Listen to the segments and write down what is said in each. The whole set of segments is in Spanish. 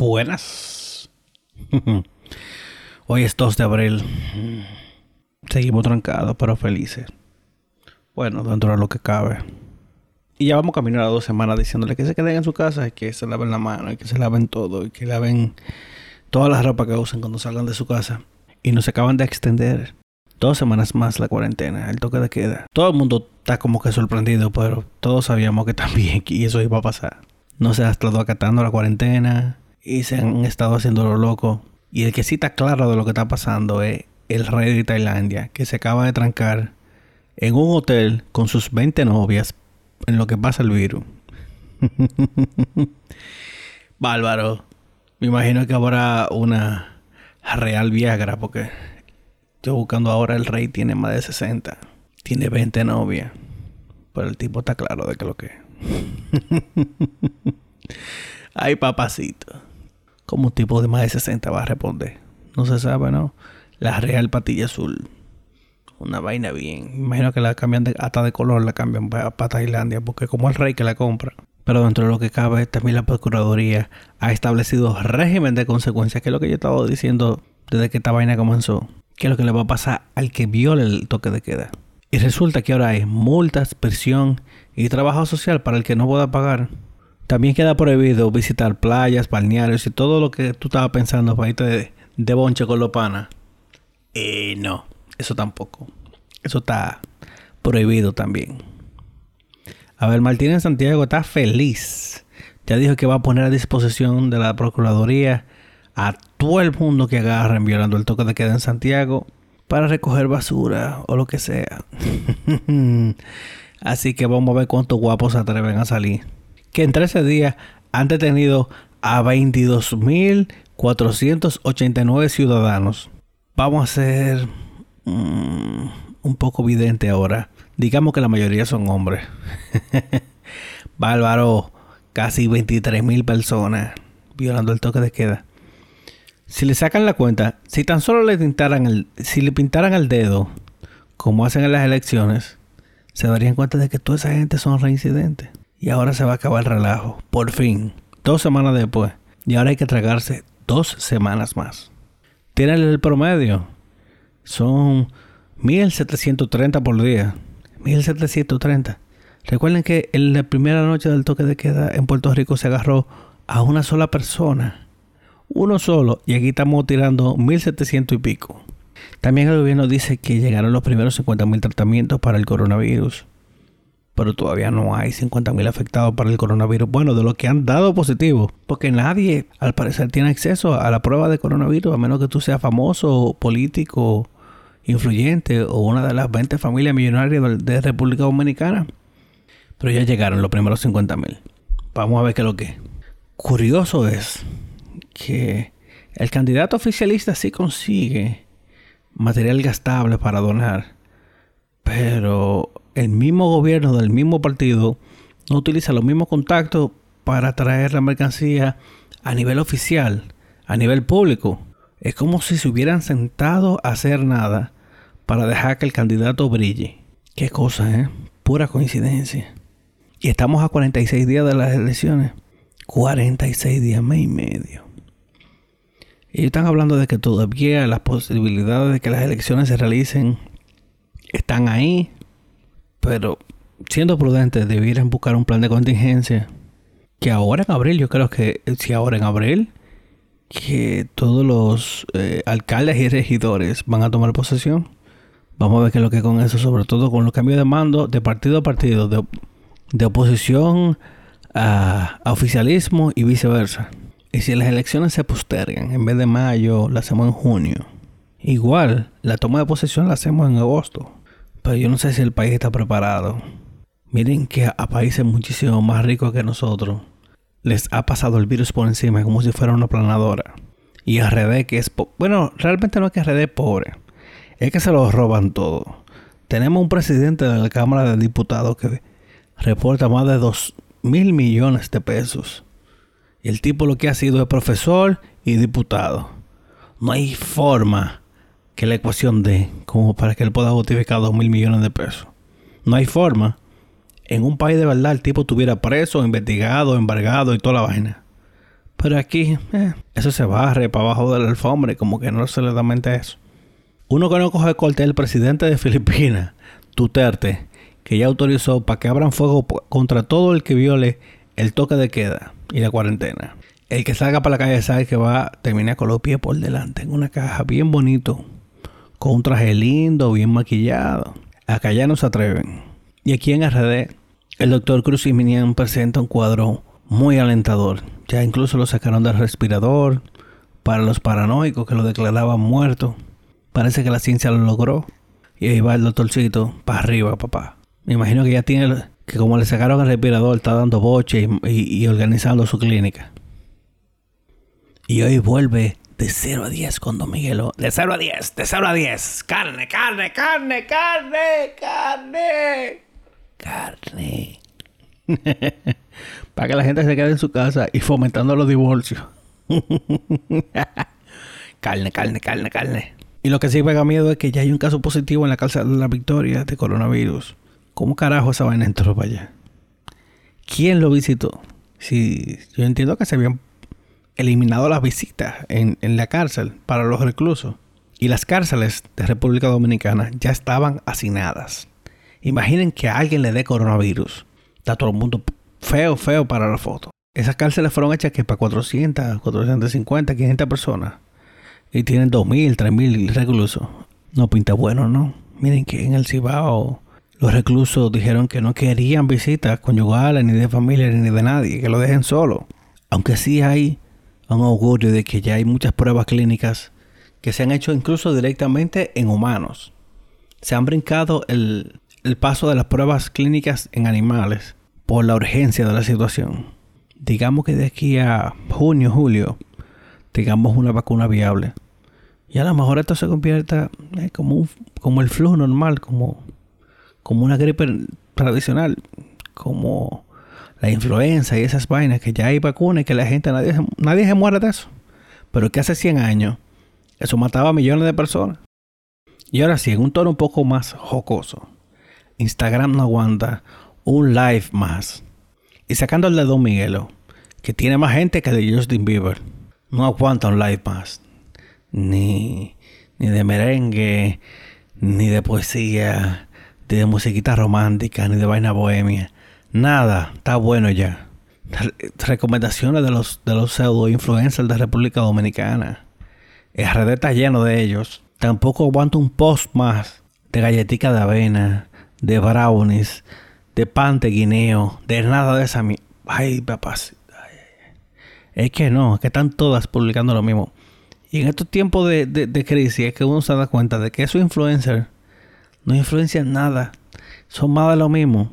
Buenas. Hoy es 2 de abril. Seguimos trancados, pero felices. Bueno, dentro de lo que cabe. Y ya vamos a caminar a dos semanas diciéndole que se queden en su casa y que se laven la mano y que se laven todo y que laven toda la ropa que usen cuando salgan de su casa. Y nos acaban de extender dos semanas más la cuarentena, el toque de queda. Todo el mundo está como que sorprendido, pero todos sabíamos que también y eso iba a pasar. No se ha estado acatando la cuarentena y se han estado haciendo lo loco. Y el que sí está claro de lo que está pasando es el rey de Tailandia, que se acaba de trancar en un hotel con sus 20 novias en lo que pasa el virus. Bárbaro. Me imagino que habrá una real Viagra porque Estoy buscando ahora el rey tiene más de 60. Tiene 20 novias. Pero el tipo está claro de que lo que Ay, papacito. ¿Cómo un tipo de más de 60 va a responder? No se sabe, ¿no? La real patilla azul. Una vaina bien. Imagino que la cambian de, hasta de color, la cambian para, Tailandia, porque como el rey que la compra. Pero dentro de lo que cabe, también la Procuraduría ha establecido régimen de consecuencias, que es lo que yo estaba diciendo desde que esta vaina comenzó qué es lo que le va a pasar al que viole el toque de queda. Y resulta que ahora hay multas, prisión y trabajo social para el que no pueda pagar. También queda prohibido visitar playas, balnearios y todo lo que tú estabas pensando para irte de, de bonche con los panas. Eh, no, eso tampoco. Eso está prohibido también. A ver, Martínez Santiago está feliz. Ya dijo que va a poner a disposición de la Procuraduría a todo el mundo que agarren violando el toque de queda en Santiago para recoger basura o lo que sea. Así que vamos a ver cuántos guapos se atreven a salir. Que en 13 días han detenido a 22.489 ciudadanos. Vamos a ser mm, un poco evidente ahora. Digamos que la mayoría son hombres. Bárbaro, casi 23.000 personas violando el toque de queda. Si le sacan la cuenta, si tan solo le pintaran el, si le pintaran el dedo, como hacen en las elecciones, se darían cuenta de que toda esa gente son reincidentes. Y ahora se va a acabar el relajo. Por fin. Dos semanas después. Y ahora hay que tragarse dos semanas más. Tienen el promedio. Son 1730 por día. 1730. Recuerden que en la primera noche del toque de queda en Puerto Rico se agarró a una sola persona uno solo y aquí estamos tirando 1700 y pico. También el gobierno dice que llegaron los primeros 50.000 tratamientos para el coronavirus, pero todavía no hay 50.000 afectados para el coronavirus. Bueno, de los que han dado positivo, porque nadie al parecer tiene acceso a la prueba de coronavirus, a menos que tú seas famoso, político, influyente o una de las 20 familias millonarias de República Dominicana. Pero ya llegaron los primeros 50.000. Vamos a ver qué es lo que. Curioso es que el candidato oficialista sí consigue material gastable para donar, pero el mismo gobierno del mismo partido no utiliza los mismos contactos para traer la mercancía a nivel oficial, a nivel público. Es como si se hubieran sentado a hacer nada para dejar que el candidato brille. Qué cosa, ¿eh? Pura coincidencia. Y estamos a 46 días de las elecciones. 46 días, mes y medio. Y están hablando de que todavía las posibilidades de que las elecciones se realicen están ahí, pero siendo prudentes debieran buscar un plan de contingencia. Que ahora en abril, yo creo que si ahora en abril, que todos los eh, alcaldes y regidores van a tomar posesión. Vamos a ver qué es lo que con eso, sobre todo con los cambios de mando de partido a partido, de, oposición a oficialismo y viceversa. Y si las elecciones se postergan, en vez de mayo, la hacemos en junio. Igual, la toma de posesión la hacemos en agosto. Pero yo no sé si el país está preparado. Miren que a países muchísimo más ricos que nosotros les ha pasado el virus por encima como si fuera una planadora. Y a RD que es... Bueno, realmente no es que RD es pobre. Es que se lo roban todo. Tenemos un presidente de la Cámara de Diputados que reporta más de 2 mil millones de pesos y el tipo lo que ha sido es profesor y diputado. No hay forma que la ecuación dé como para que él pueda justificar dos mil millones de pesos. No hay forma. En un país de verdad el tipo estuviera preso, investigado, embargado y toda la vaina. Pero aquí, eh, eso se barre para abajo del alfombra y como que no se le da mente a eso. Uno que no coge corte el presidente de Filipinas, Duterte, que ya autorizó para que abran fuego contra todo el que viole el toque de queda y la cuarentena. El que salga para la calle sabe que va a terminar con los pies por delante en una caja bien bonito, con un traje lindo, bien maquillado. Acá ya no se atreven. Y aquí en RD, el doctor Cruz y Minian presenta un cuadro muy alentador. Ya incluso lo sacaron del respirador para los paranoicos que lo declaraban muerto. Parece que la ciencia lo logró. Y ahí va el doctorcito para arriba, papá. Me imagino que ya tiene, que como le sacaron el respirador, está dando boche y, organizando su clínica. Y hoy vuelve de 0 a 10 con Don Miguelo. De 0 a 10, de 0 a 10. Carne, carne, carne, carne, carne. Carne. Para que la gente se quede en su casa y fomentando los divorcios. carne, carne, carne, carne. Y lo que sí pega miedo es que ya hay un caso positivo en la cárcel de la Victoria de coronavirus. ¿Cómo carajo esa vaina entró para allá? ¿Quién lo visitó? Si yo entiendo que se habían eliminado las visitas en, en la cárcel para los reclusos. Y las cárceles de República Dominicana ya estaban hacinadas. Imaginen que a alguien le dé coronavirus. Está todo el mundo feo, feo para la foto. Esas cárceles fueron hechas que para 400, 450, 500 personas. Y tienen 2.000, 3.000 reclusos. No pinta bueno, ¿no? Miren que en el Cibao los reclusos dijeron que no querían visitas conyugales, ni de familia, ni de nadie, que lo dejen solo. Aunque sí hay un augurio de que ya hay muchas pruebas clínicas que se han hecho incluso directamente en humanos. Se han brincado el, el paso de las pruebas clínicas en animales por la urgencia de la situación. Digamos que de aquí a junio, julio, tengamos una vacuna viable. Y a lo mejor esto se convierta eh, como, como el flu normal, como como una gripe tradicional, como la influenza y esas vainas, que ya hay vacunas y que la gente, nadie, nadie se muere de eso. Pero que hace 100 años, eso mataba a millones de personas. Y ahora sí, en un tono un poco más jocoso, Instagram no aguanta un live más. Y sacando el de Don Miguelo, que tiene más gente que de Justin Bieber, no aguanta un live más. Ni, ni de merengue, ni de poesía, ni de musiquita romántica, ni de vaina bohemia. Nada, está bueno ya. Recomendaciones de los, de los pseudo influencers de República Dominicana. El red está lleno de ellos. Tampoco aguanto un post más de galletica de avena, de brownies, de pan de guineo, de nada de esa. Ay, papás. Es que no, es que están todas publicando lo mismo. Y en estos tiempos de, de, de crisis es que uno se da cuenta de que esos influencers no influencian nada. Son más de lo mismo.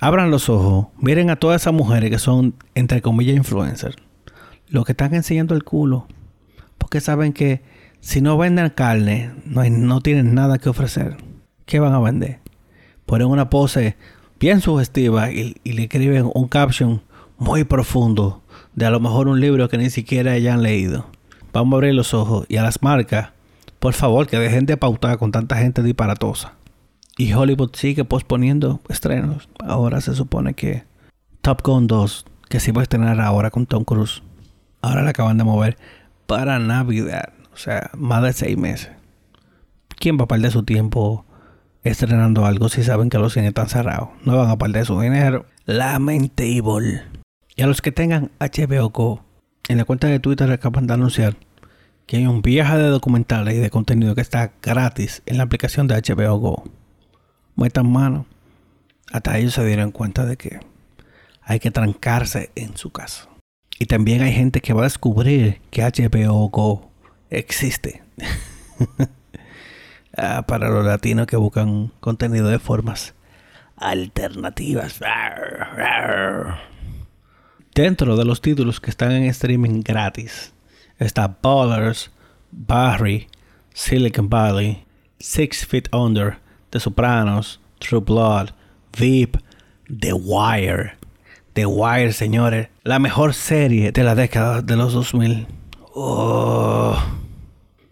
Abran los ojos, miren a todas esas mujeres que son, entre comillas, influencers. Los que están enseñando el culo. Porque saben que si no venden carne, no, no tienen nada que ofrecer. ¿Qué van a vender? Ponen una pose bien sugestiva y, y le escriben un caption muy profundo de a lo mejor un libro que ni siquiera hayan leído. Vamos a abrir los ojos y a las marcas, por favor, que dejen de pautar con tanta gente disparatosa. Y Hollywood sigue posponiendo estrenos. Ahora se supone que Top Gun 2, que se iba a estrenar ahora con Tom Cruise, ahora la acaban de mover para Navidad. O sea, más de seis meses. ¿Quién va a perder su tiempo estrenando algo si saben que los cines están cerrados? No van a perder su dinero. Lamentable. Y a los que tengan HBO Go, en la cuenta de Twitter acaban de anunciar que hay un viaje de documentales y de contenido que está gratis en la aplicación de HBO Go metan mano, hasta ellos se dieron cuenta de que hay que trancarse en su casa. Y también hay gente que va a descubrir que HBO Go existe. ah, para los latinos que buscan contenido de formas alternativas. Dentro de los títulos que están en streaming gratis está Ballers, Barry, Silicon Valley, Six Feet Under, The Sopranos, True Blood, Veep, The Wire. The Wire, señores. La mejor serie de la década de los 2000.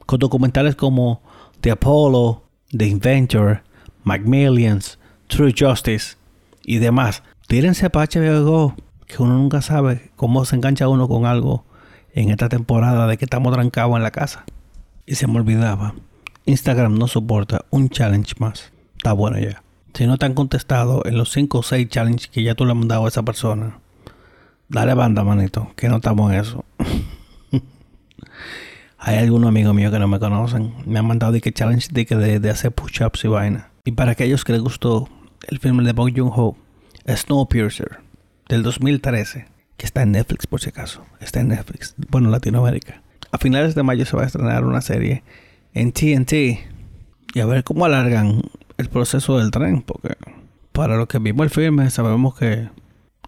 Con documentales como The Apollo, The Inventor, Macmillions, True Justice y demás. Tírense para HBO Go, que uno nunca sabe cómo se engancha uno con algo en esta temporada de que estamos trancados en la casa. Y se me olvidaba, Instagram no soporta un challenge más. Está bueno ya. Si no te han contestado en los 5 o 6 challenges que ya tú le has mandado a esa persona, dale banda, manito, que no estamos en eso. Hay algunos amigos míos que no me conocen. Me han mandado de que challenge de, que de, hacer push-ups y vaina. Y para aquellos que les gustó el filme de Bong Joon-ho, Snowpiercer, del 2013, que está en Netflix por si acaso. Está en Netflix. Bueno, Latinoamérica. A finales de mayo se va a estrenar una serie en TNT. Y a ver cómo alargan el proceso del tren. Porque para los que vimos el filme sabemos que...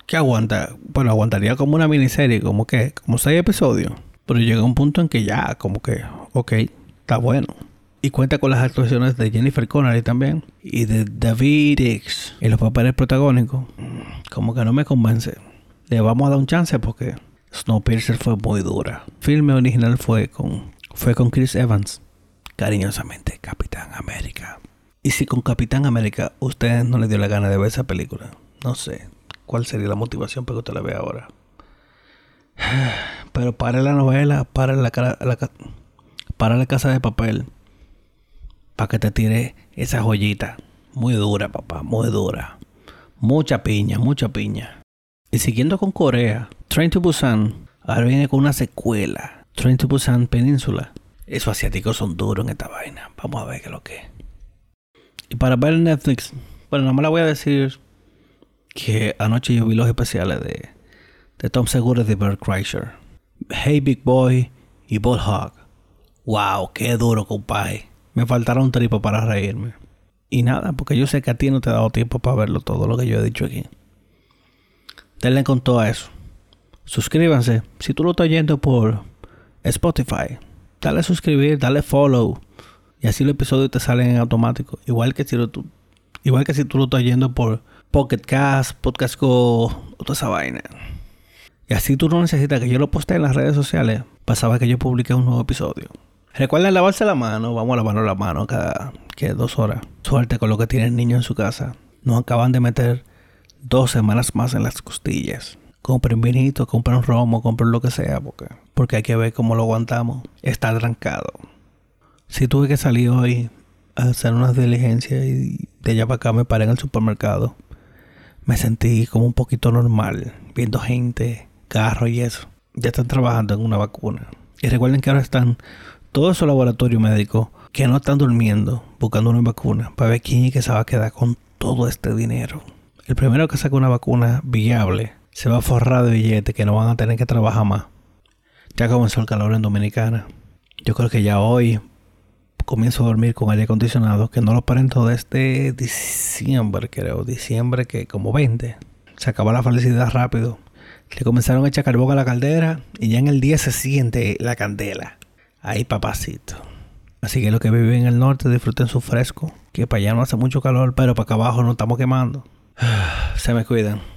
Que aguanta. Bueno, aguantaría como una miniserie. Como que... Como seis episodios. Pero llega un punto en que ya, como que, ok, está bueno. Y cuenta con las actuaciones de Jennifer Connelly también. Y de David X en los papeles protagónicos. Como que no me convence. Le vamos a dar un chance porque Snowpiercer fue muy dura. El filme original fue con, fue con Chris Evans. Cariñosamente, Capitán América. Y si con Capitán América usted no le dio la gana de ver esa película, no sé cuál sería la motivación para que usted la vea ahora. Pero para la novela, para la, la casa de papel. Para que te tire esa joyita. Muy dura, papá, muy dura. Mucha piña, mucha piña. Y siguiendo con Corea, Train to Busan ahora viene con una secuela. Train to Busan Península. Esos asiáticos son duros en esta vaina. Vamos a ver qué es lo que es. Y para ver Netflix, bueno, no me la voy a decir que anoche yo vi los especiales de Tom Segura de Bert Kreischer. Hey Big Boy y Bullhog. Wow, qué duro, compadre. Me faltará un tripo para reírme. Y nada, porque yo sé que a ti no te ha dado tiempo para verlo todo lo que yo he dicho aquí. Denle con todo eso. Suscríbanse. Si tú lo estás oyendo por Spotify, dale a suscribir, dale follow. Y así los episodios te salen en automático. Igual que si, lo, igual que si tú lo estás oyendo por Pocket Cast, Podcast Go, toda esa vaina. Y así tú no necesitas que yo lo postee en las redes sociales pasaba que yo publique un nuevo episodio. Recuerden lavarse la mano, vamos a lavarnos la mano cada que dos horas. Suerte con lo que tiene el niño en su casa. Nos acaban de meter dos semanas más en las costillas. Compren vinito, compren romo, compren lo que sea, porque, porque hay que ver cómo lo aguantamos. Está trancado. Si tuve que salir hoy a hacer unas diligencias y de allá para acá me paré en el supermercado, me sentí como un poquito normal, viendo gente, carro y eso, ya están trabajando en una vacuna. Y recuerden que ahora están todos esos laboratorios médicos que no están durmiendo buscando una vacuna para ver quién es que se va a quedar con todo este dinero. El primero que saque una vacuna viable se va a forrar de billetes que no van a tener que trabajar más. Ya comenzó el calor en Dominicana. Yo creo que ya hoy comienzo a dormir con aire acondicionado, que no lo parento desde diciembre, creo. Diciembre que como 20. Se acaba la felicidad rápido. Le comenzaron a echar carbón a la caldera y ya en el día se siente la candela. Ahí papacito. Así que los que viven en el norte disfruten su fresco. Que para allá no hace mucho calor, pero para acá abajo no estamos quemando. Se me cuidan.